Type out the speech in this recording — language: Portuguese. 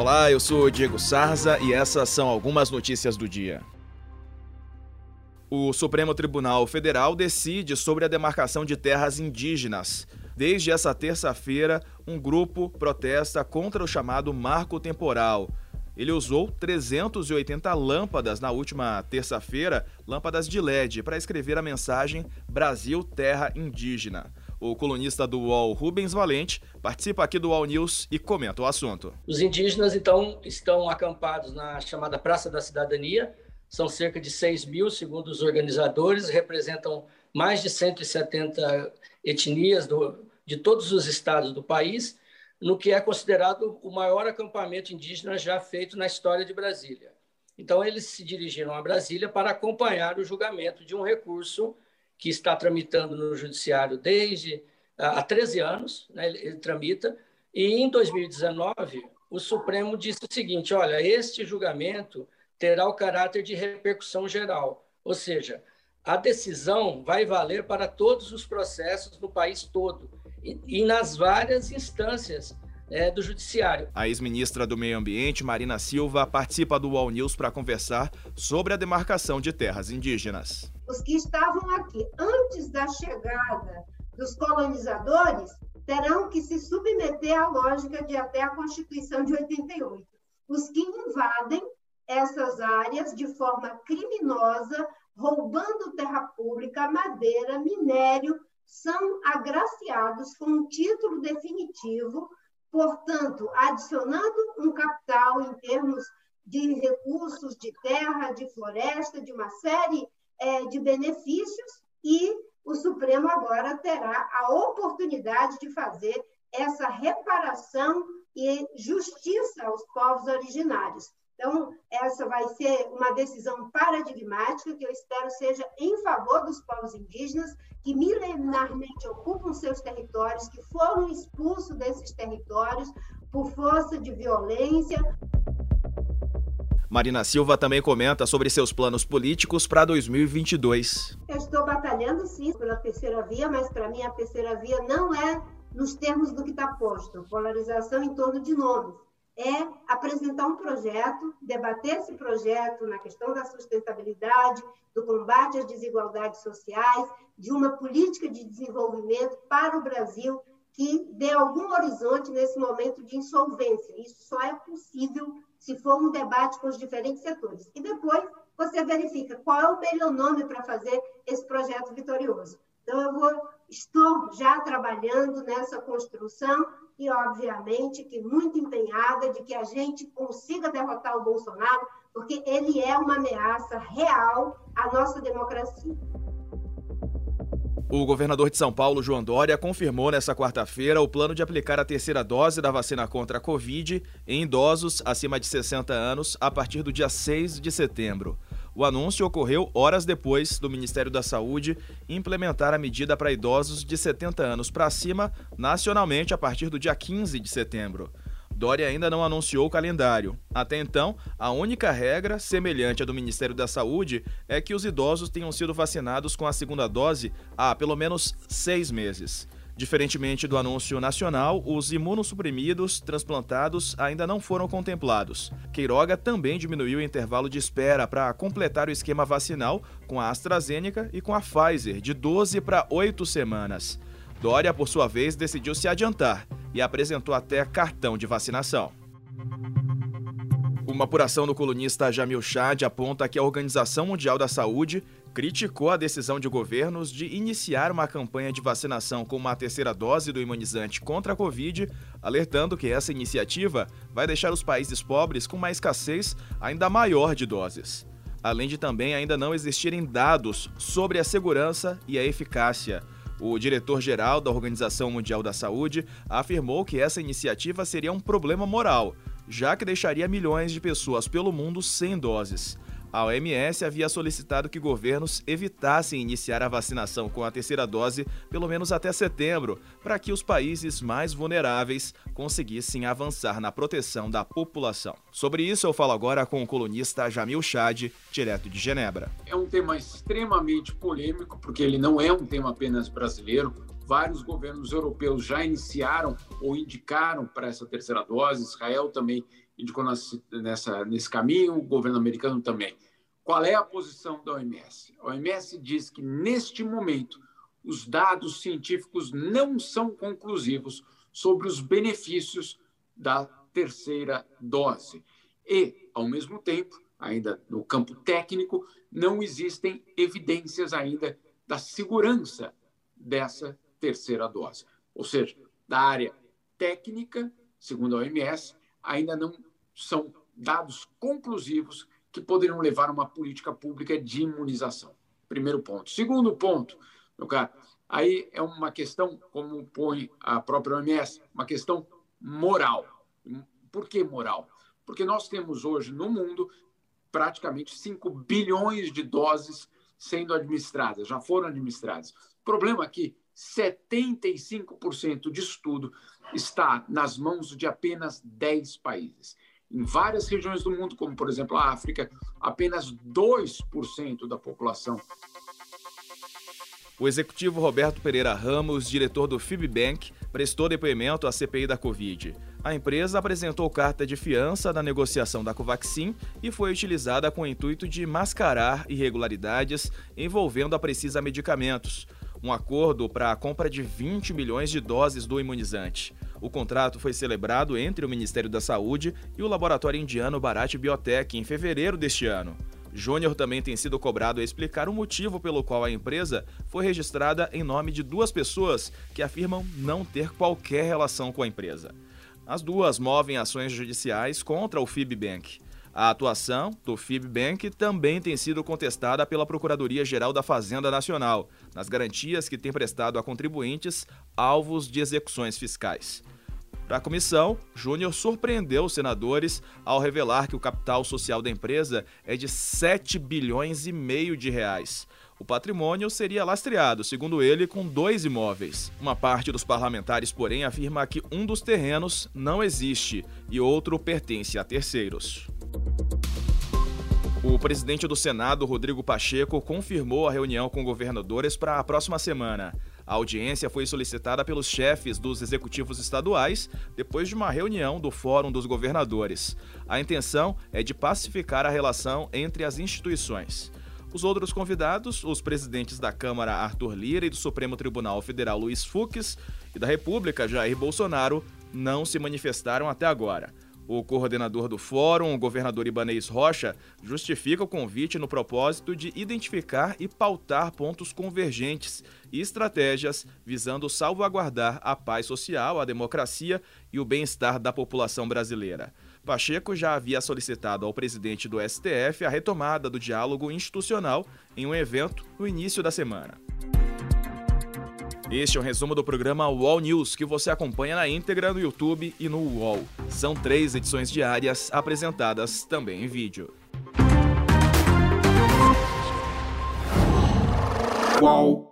Olá, eu sou Diego Sarza e essas são algumas notícias do dia. O Supremo Tribunal Federal decide sobre a demarcação de terras indígenas. Desde essa terça-feira, um grupo protesta contra o chamado marco temporal. Ele usou 380 lâmpadas na última terça-feira, lâmpadas de LED, para escrever a mensagem Brasil Terra Indígena. O colunista do UOL, Rubens Valente, participa aqui do UOL News e comenta o assunto. Os indígenas, então, estão acampados na chamada Praça da Cidadania, são cerca de 6 mil, segundo os organizadores, representam mais de 170 etnias do, de todos os estados do país, no que é considerado o maior acampamento indígena já feito na história de Brasília. Então, eles se dirigiram a Brasília para acompanhar o julgamento de um recurso que está tramitando no Judiciário desde há 13 anos, né, ele, tramita, e em 2019 o Supremo disse o seguinte: olha, este julgamento terá o caráter de repercussão geral, ou seja, a decisão vai valer para todos os processos no país todo e, e nas várias instâncias é, do Judiciário. A ex-ministra do Meio Ambiente, Marina Silva, participa do UOL News para conversar sobre a demarcação de terras indígenas. Os que estavam aqui antes da chegada dos colonizadores terão que se submeter à lógica de até a Constituição de 88. Os que invadem essas áreas de forma criminosa, roubando terra pública, madeira, minério, são agraciados com um título definitivo, portanto, adicionando um capital em termos de recursos de terra, de floresta, de uma série é, de benefícios, e o Supremo agora terá a oportunidade de fazer essa reparação e justiça aos povos originários. Então, essa vai ser uma decisão paradigmática que eu espero seja em favor dos povos indígenas que milenarmente ocupam seus territórios, que foram expulsos desses territórios por força de violência. Marina Silva também comenta sobre seus planos políticos para 2022. Eu estou batalhando sim pela terceira via, mas para mim a terceira via não é nos termos do que está posto, polarização em torno de nomes é apresentar um projeto, debater esse projeto na questão da sustentabilidade, do combate às desigualdades sociais, de uma política de desenvolvimento para o Brasil que dê algum horizonte nesse momento de insolvência. Isso só é possível se for um debate com os diferentes setores. E depois você verifica qual é o melhor nome para fazer esse projeto vitorioso. Então, eu vou, estou já trabalhando nessa construção e, obviamente, que muito empenhada de que a gente consiga derrotar o Bolsonaro, porque ele é uma ameaça real à nossa democracia. O governador de São Paulo, João Dória, confirmou nesta quarta-feira o plano de aplicar a terceira dose da vacina contra a Covid em idosos acima de 60 anos a partir do dia 6 de setembro. O anúncio ocorreu horas depois do Ministério da Saúde implementar a medida para idosos de 70 anos para cima nacionalmente a partir do dia 15 de setembro. Dória ainda não anunciou o calendário. Até então, a única regra, semelhante à do Ministério da Saúde, é que os idosos tenham sido vacinados com a segunda dose há pelo menos seis meses. Diferentemente do anúncio nacional, os imunossuprimidos transplantados ainda não foram contemplados. Queiroga também diminuiu o intervalo de espera para completar o esquema vacinal com a AstraZeneca e com a Pfizer, de 12 para 8 semanas. Dória, por sua vez, decidiu se adiantar e apresentou até cartão de vacinação. Uma apuração do colunista Jamil Chad aponta que a Organização Mundial da Saúde criticou a decisão de governos de iniciar uma campanha de vacinação com uma terceira dose do imunizante contra a Covid, alertando que essa iniciativa vai deixar os países pobres com uma escassez ainda maior de doses. Além de também ainda não existirem dados sobre a segurança e a eficácia. O diretor-geral da Organização Mundial da Saúde afirmou que essa iniciativa seria um problema moral, já que deixaria milhões de pessoas pelo mundo sem doses. A OMS havia solicitado que governos evitassem iniciar a vacinação com a terceira dose pelo menos até setembro, para que os países mais vulneráveis conseguissem avançar na proteção da população. Sobre isso, eu falo agora com o colunista Jamil Chad, direto de Genebra. É um tema extremamente polêmico, porque ele não é um tema apenas brasileiro. Vários governos europeus já iniciaram ou indicaram para essa terceira dose. Israel também indicou nessa, nesse caminho, o governo americano também. Qual é a posição da OMS? A OMS diz que, neste momento, os dados científicos não são conclusivos sobre os benefícios da terceira dose. E, ao mesmo tempo, ainda no campo técnico, não existem evidências ainda da segurança dessa terceira dose. Ou seja, da área técnica, segundo a OMS, ainda não são dados conclusivos que poderiam levar a uma política pública de imunização. Primeiro ponto. Segundo ponto, meu caro, aí é uma questão, como põe a própria OMS, uma questão moral. Por que moral? Porque nós temos hoje no mundo praticamente 5 bilhões de doses sendo administradas, já foram administradas. O problema aqui, 75% de estudo está nas mãos de apenas 10 países. Em várias regiões do mundo, como por exemplo a África, apenas 2% da população o executivo Roberto Pereira Ramos, diretor do Fibbank, prestou depoimento à CPI da Covid. A empresa apresentou carta de fiança na negociação da Covaxin e foi utilizada com o intuito de mascarar irregularidades envolvendo a Precisa Medicamentos, um acordo para a compra de 20 milhões de doses do imunizante. O contrato foi celebrado entre o Ministério da Saúde e o laboratório indiano Bharat Biotech em fevereiro deste ano. Júnior também tem sido cobrado a explicar o motivo pelo qual a empresa foi registrada em nome de duas pessoas que afirmam não ter qualquer relação com a empresa. As duas movem ações judiciais contra o Fibbank. A atuação do Fibbank também tem sido contestada pela Procuradoria-Geral da Fazenda Nacional, nas garantias que tem prestado a contribuintes alvos de execuções fiscais. Para a comissão, Júnior surpreendeu os senadores ao revelar que o capital social da empresa é de 7 bilhões e meio de reais. O patrimônio seria lastreado, segundo ele, com dois imóveis. Uma parte dos parlamentares, porém, afirma que um dos terrenos não existe e outro pertence a terceiros. O presidente do Senado, Rodrigo Pacheco, confirmou a reunião com governadores para a próxima semana. A audiência foi solicitada pelos chefes dos executivos estaduais depois de uma reunião do Fórum dos Governadores. A intenção é de pacificar a relação entre as instituições. Os outros convidados, os presidentes da Câmara Arthur Lira e do Supremo Tribunal Federal Luiz Fux e da República Jair Bolsonaro, não se manifestaram até agora. O coordenador do fórum, o governador Ibanez Rocha, justifica o convite no propósito de identificar e pautar pontos convergentes e estratégias visando salvaguardar a paz social, a democracia e o bem-estar da população brasileira. Pacheco já havia solicitado ao presidente do STF a retomada do diálogo institucional em um evento no início da semana. Este é um resumo do programa UOL News, que você acompanha na íntegra no YouTube e no UOL. São três edições diárias, apresentadas também em vídeo. UOL.